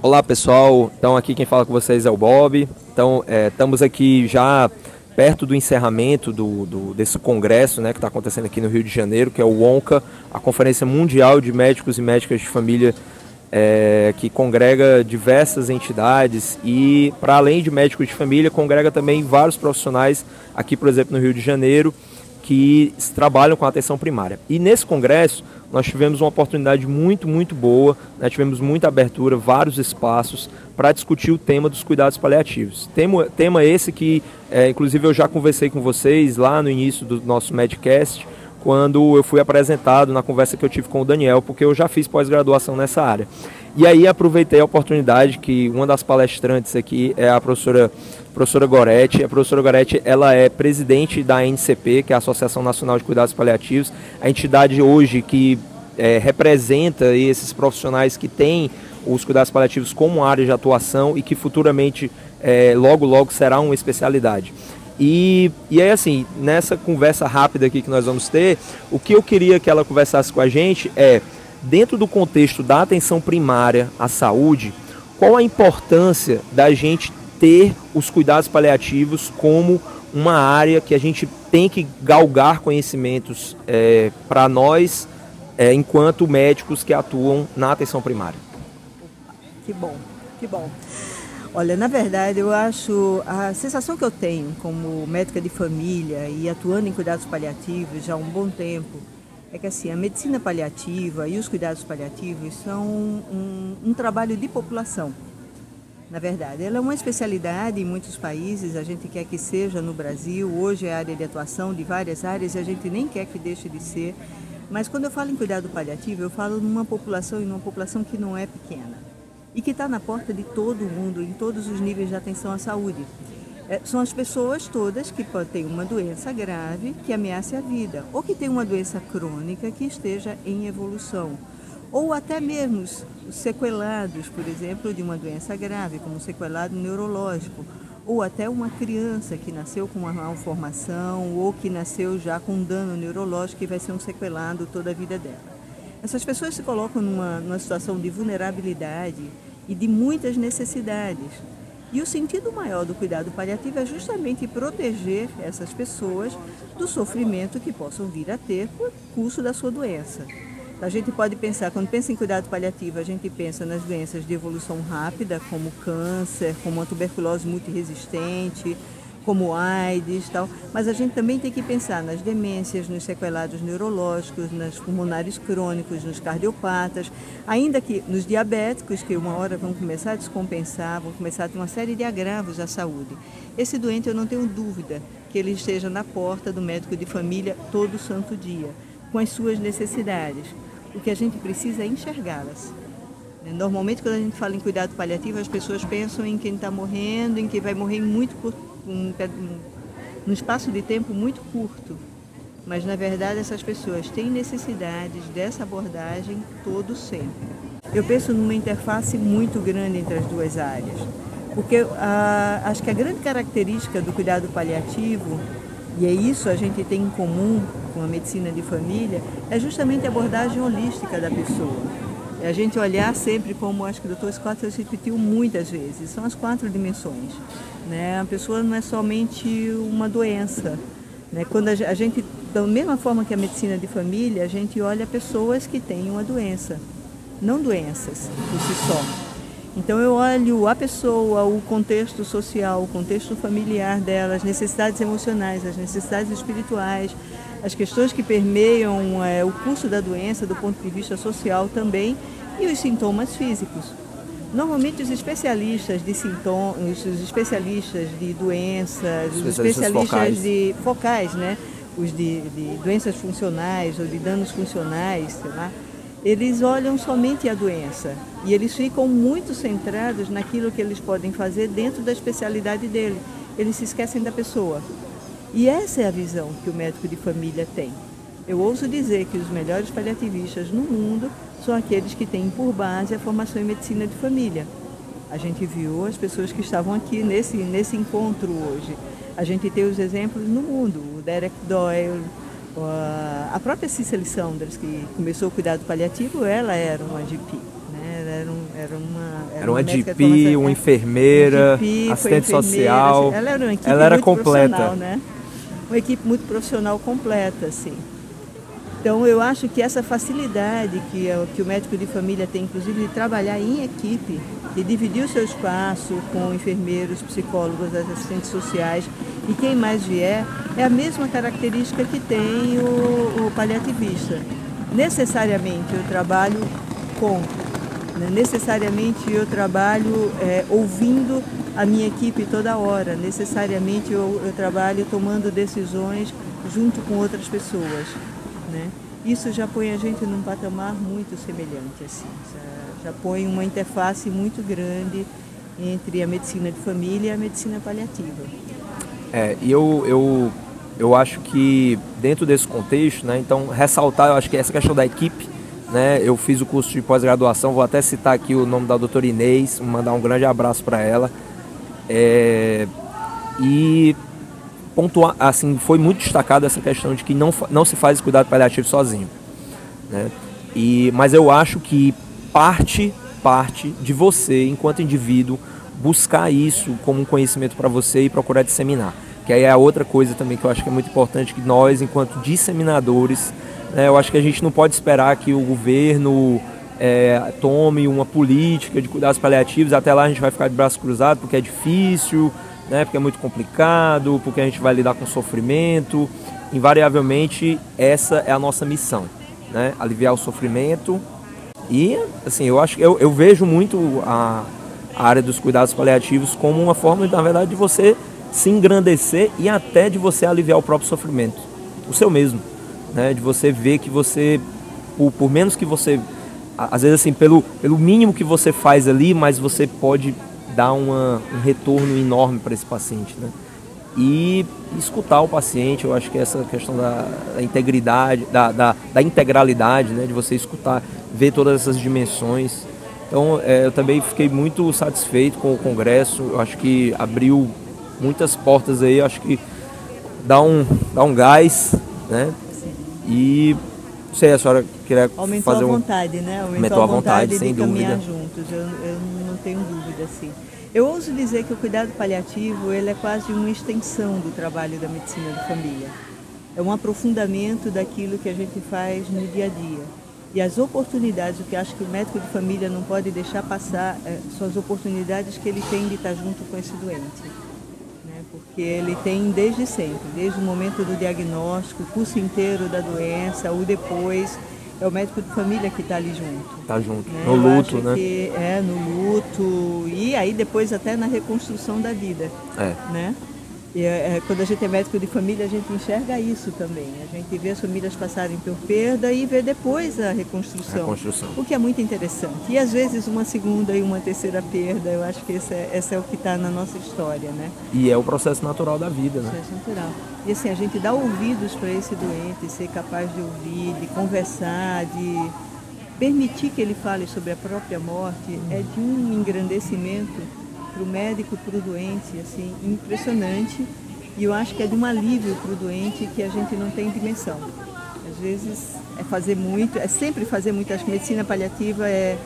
Olá pessoal, então aqui quem fala com vocês é o Bob. Então é, estamos aqui já perto do encerramento do, do desse congresso né, que está acontecendo aqui no Rio de Janeiro, que é o ONCA, a Conferência Mundial de Médicos e Médicas de Família, é, que congrega diversas entidades e, para além de médicos de família, congrega também vários profissionais aqui, por exemplo, no Rio de Janeiro, que trabalham com a atenção primária. E nesse congresso nós tivemos uma oportunidade muito, muito boa, né? tivemos muita abertura, vários espaços para discutir o tema dos cuidados paliativos. Tema, tema esse que, é, inclusive, eu já conversei com vocês lá no início do nosso Medcast, quando eu fui apresentado na conversa que eu tive com o Daniel, porque eu já fiz pós-graduação nessa área. E aí aproveitei a oportunidade que uma das palestrantes aqui é a professora professora Goretti. A professora Goretti ela é presidente da NCP, que é a Associação Nacional de Cuidados Paliativos, a entidade hoje que é, representa esses profissionais que têm os cuidados paliativos como área de atuação e que futuramente, é, logo, logo, será uma especialidade. E, e aí, assim, nessa conversa rápida aqui que nós vamos ter, o que eu queria que ela conversasse com a gente é, dentro do contexto da atenção primária à saúde, qual a importância da gente ter os cuidados paliativos como uma área que a gente tem que galgar conhecimentos é, para nós, é, enquanto médicos que atuam na atenção primária. Que bom, que bom. Olha, na verdade, eu acho a sensação que eu tenho como médica de família e atuando em cuidados paliativos já há um bom tempo é que assim a medicina paliativa e os cuidados paliativos são um, um trabalho de população na verdade. Ela é uma especialidade em muitos países, a gente quer que seja no Brasil, hoje é área de atuação de várias áreas e a gente nem quer que deixe de ser. Mas quando eu falo em cuidado paliativo, eu falo numa população e numa população que não é pequena e que está na porta de todo mundo, em todos os níveis de atenção à saúde. É, são as pessoas todas que têm uma doença grave que ameace a vida ou que têm uma doença crônica que esteja em evolução ou até mesmo os sequelados, por exemplo, de uma doença grave, como sequelado neurológico, ou até uma criança que nasceu com uma malformação ou que nasceu já com um dano neurológico e vai ser um sequelado toda a vida dela. Essas pessoas se colocam numa, numa situação de vulnerabilidade e de muitas necessidades. E o sentido maior do cuidado paliativo é justamente proteger essas pessoas do sofrimento que possam vir a ter por curso da sua doença. A gente pode pensar, quando pensa em cuidado paliativo, a gente pensa nas doenças de evolução rápida, como câncer, como a tuberculose multiresistente, como AIDS tal, mas a gente também tem que pensar nas demências, nos sequelados neurológicos, nas pulmonares crônicos, nos cardiopatas, ainda que nos diabéticos, que uma hora vão começar a descompensar, vão começar a ter uma série de agravos à saúde. Esse doente, eu não tenho dúvida que ele esteja na porta do médico de família todo santo dia, com as suas necessidades o que a gente precisa é enxergá-las. Normalmente, quando a gente fala em cuidado paliativo, as pessoas pensam em quem está morrendo, em quem vai morrer muito um, num espaço de tempo muito curto. Mas, na verdade, essas pessoas têm necessidades dessa abordagem todo sempre. Eu penso numa interface muito grande entre as duas áreas, porque a, acho que a grande característica do cuidado paliativo e é isso a gente tem em comum com a medicina de família, é justamente a abordagem holística da pessoa. É a gente olhar sempre como, acho que o Dr. Scott repetiu muitas vezes, são as quatro dimensões. Né? A pessoa não é somente uma doença. Né? Quando a gente, da mesma forma que a medicina de família, a gente olha pessoas que têm uma doença, não doenças por si só. Então eu olho a pessoa, o contexto social, o contexto familiar dela, as necessidades emocionais, as necessidades espirituais, as questões que permeiam é, o curso da doença do ponto de vista social também e os sintomas físicos. Normalmente os especialistas de sintomas, os especialistas de doenças, os especialistas focais. de focais, né? Os de, de doenças funcionais ou de danos funcionais, sei lá, eles olham somente a doença e eles ficam muito centrados naquilo que eles podem fazer dentro da especialidade dele. Eles se esquecem da pessoa. E essa é a visão que o médico de família tem. Eu ouso dizer que os melhores paliativistas no mundo são aqueles que têm por base a formação em medicina de família. A gente viu as pessoas que estavam aqui nesse, nesse encontro hoje. A gente tem os exemplos no mundo, o Derek Doyle, a própria Cicely Saunders, que começou o cuidado paliativo, ela era uma GP. Né? era, um, era uma. Era, era uma DP, uma enfermeira, DP, assistente enfermeira, social. Ela era uma equipe ela era muito completa. né? Uma equipe muito profissional completa, assim. Então eu acho que essa facilidade que, que o médico de família tem, inclusive, de trabalhar em equipe, de dividir o seu espaço com enfermeiros, psicólogos, assistentes sociais e quem mais vier, é a mesma característica que tem o, o paliativista. Necessariamente eu trabalho com, né? necessariamente eu trabalho é, ouvindo a minha equipe toda hora, necessariamente eu, eu trabalho tomando decisões junto com outras pessoas. Né? Isso já põe a gente num patamar muito semelhante, assim, já, já põe uma interface muito grande entre a medicina de família e a medicina paliativa. É, e eu, eu, eu acho que dentro desse contexto, né, então ressaltar, eu acho que essa questão da equipe, né, eu fiz o curso de pós-graduação, vou até citar aqui o nome da doutora Inês, mandar um grande abraço para ela. É, e assim, foi muito destacada essa questão de que não, não se faz cuidado paliativo sozinho. Né? E, mas eu acho que parte, parte de você, enquanto indivíduo, buscar isso como um conhecimento para você e procurar disseminar. Que aí é outra coisa também que eu acho que é muito importante, que nós, enquanto disseminadores, né, eu acho que a gente não pode esperar que o governo é, tome uma política de cuidados paliativos, até lá a gente vai ficar de braço cruzado porque é difícil, né, porque é muito complicado, porque a gente vai lidar com sofrimento. Invariavelmente, essa é a nossa missão, né, aliviar o sofrimento. E, assim, eu acho eu, eu vejo muito a, a área dos cuidados paliativos como uma forma, na verdade, de você se engrandecer e até de você aliviar o próprio sofrimento, o seu mesmo, né, de você ver que você, por, por menos que você, às vezes assim, pelo, pelo mínimo que você faz ali, mas você pode dar uma, um retorno enorme para esse paciente, né? E escutar o paciente, eu acho que essa questão da, da integridade, da, da, da, integralidade, né? De você escutar, ver todas essas dimensões. Então, é, eu também fiquei muito satisfeito com o congresso. Eu acho que abriu muitas portas aí. Eu acho que dá um, dá um gás, né? E não sei, a senhora queria Aumentou fazer a vontade, um... né? Aumentou, Aumentou a vontade, vontade sem dúvida. caminhar juntos. Eu, eu tenho dúvida, assim. Eu ouso dizer que o cuidado paliativo ele é quase uma extensão do trabalho da medicina de família. É um aprofundamento daquilo que a gente faz no dia a dia. E as oportunidades, o que acho que o médico de família não pode deixar passar, é, são as oportunidades que ele tem de estar junto com esse doente. Né? Porque ele tem desde sempre, desde o momento do diagnóstico, o curso inteiro da doença, o depois, é o médico de família que está ali junto. Está junto, né? no luto, né? Que é, no luto, e aí depois até na reconstrução da vida. É. Né? E, é, quando a gente é médico de família, a gente enxerga isso também. A gente vê as famílias passarem por perda e vê depois a reconstrução. Reconstrução. O que é muito interessante. E às vezes uma segunda e uma terceira perda, eu acho que esse é, esse é o que está na nossa história, né? E é o processo natural da vida, né? Processo natural. E assim, a gente dá ouvidos para esse doente, ser capaz de ouvir, de conversar, de permitir que ele fale sobre a própria morte, é de um engrandecimento para o médico, para o doente, assim, impressionante. E eu acho que é de um alívio para o doente que a gente não tem dimensão. Às vezes é fazer muito, é sempre fazer muito. Acho que medicina paliativa é,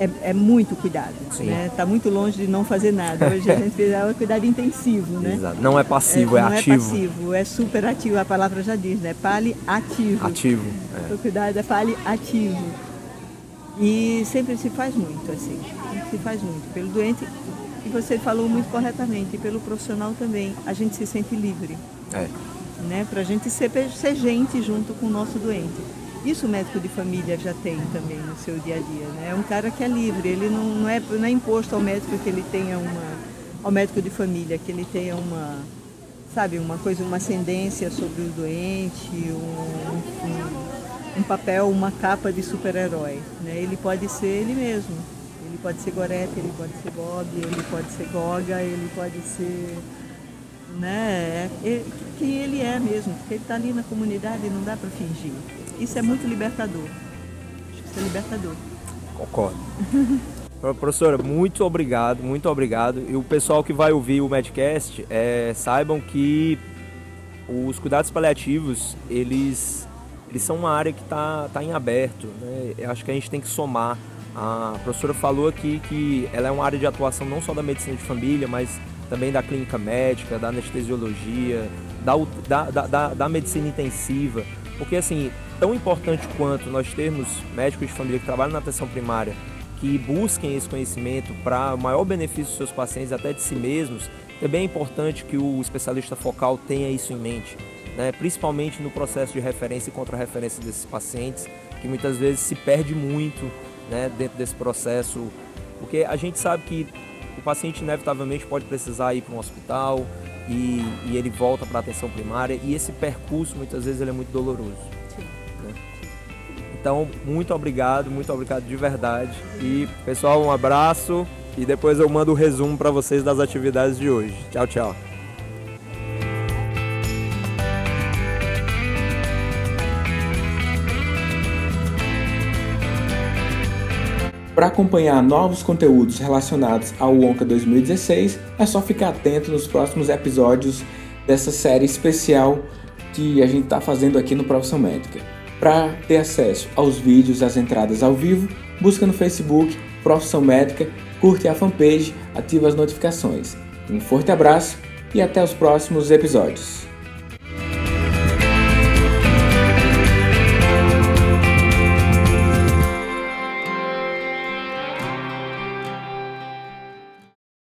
é, é muito cuidado. Está né? Tá muito longe de não fazer nada. Hoje a gente fez um cuidado intensivo, né? Exato. Não é passivo, é, é não ativo. Não é passivo, é super ativo. A palavra já diz, né? Paliativo. Ativo. É. O cuidado é paliativo. E sempre se faz muito, assim. Se faz muito. Pelo doente e você falou muito corretamente, e pelo profissional também, a gente se sente livre. É. Né? Para a gente ser, ser gente junto com o nosso doente. Isso o médico de família já tem também no seu dia a dia. Né? É um cara que é livre, ele não, não, é, não é imposto ao médico que ele tenha uma. ao médico de família, que ele tenha uma. sabe, uma coisa, uma ascendência sobre o doente, um, um, um papel, uma capa de super-herói. Né? Ele pode ser ele mesmo. Ele pode ser Gorete, ele pode ser Bob, ele pode ser Goga, ele pode ser. Né? Quem ele é mesmo, porque ele está ali na comunidade e não dá para fingir. Isso é muito libertador. Acho que isso é libertador. Concordo. Professora, muito obrigado, muito obrigado. E o pessoal que vai ouvir o Medcast, é, saibam que os cuidados paliativos, eles, eles são uma área que está tá em aberto. Né? Eu acho que a gente tem que somar A professora falou aqui que ela é uma área de atuação não só da medicina de família, mas também da clínica médica, da anestesiologia, da, da, da, da medicina intensiva. Porque, assim, tão importante quanto nós termos médicos de família que trabalham na atenção primária, que busquem esse conhecimento para o maior benefício dos seus pacientes, até de si mesmos, também é importante que o especialista focal tenha isso em mente, né? principalmente no processo de referência e contra-referência desses pacientes, que muitas vezes se perde muito né, dentro desse processo, porque a gente sabe que o paciente inevitavelmente pode precisar ir para um hospital e, e ele volta para a atenção primária e esse percurso muitas vezes ele é muito doloroso. Né? Então, muito obrigado, muito obrigado de verdade. E pessoal, um abraço e depois eu mando o resumo para vocês das atividades de hoje. Tchau, tchau. Para acompanhar novos conteúdos relacionados ao Wonka 2016, é só ficar atento nos próximos episódios dessa série especial que a gente está fazendo aqui no Profissão Médica. Para ter acesso aos vídeos às entradas ao vivo, busca no Facebook Profissão Médica, curte a fanpage, ativa as notificações. Um forte abraço e até os próximos episódios.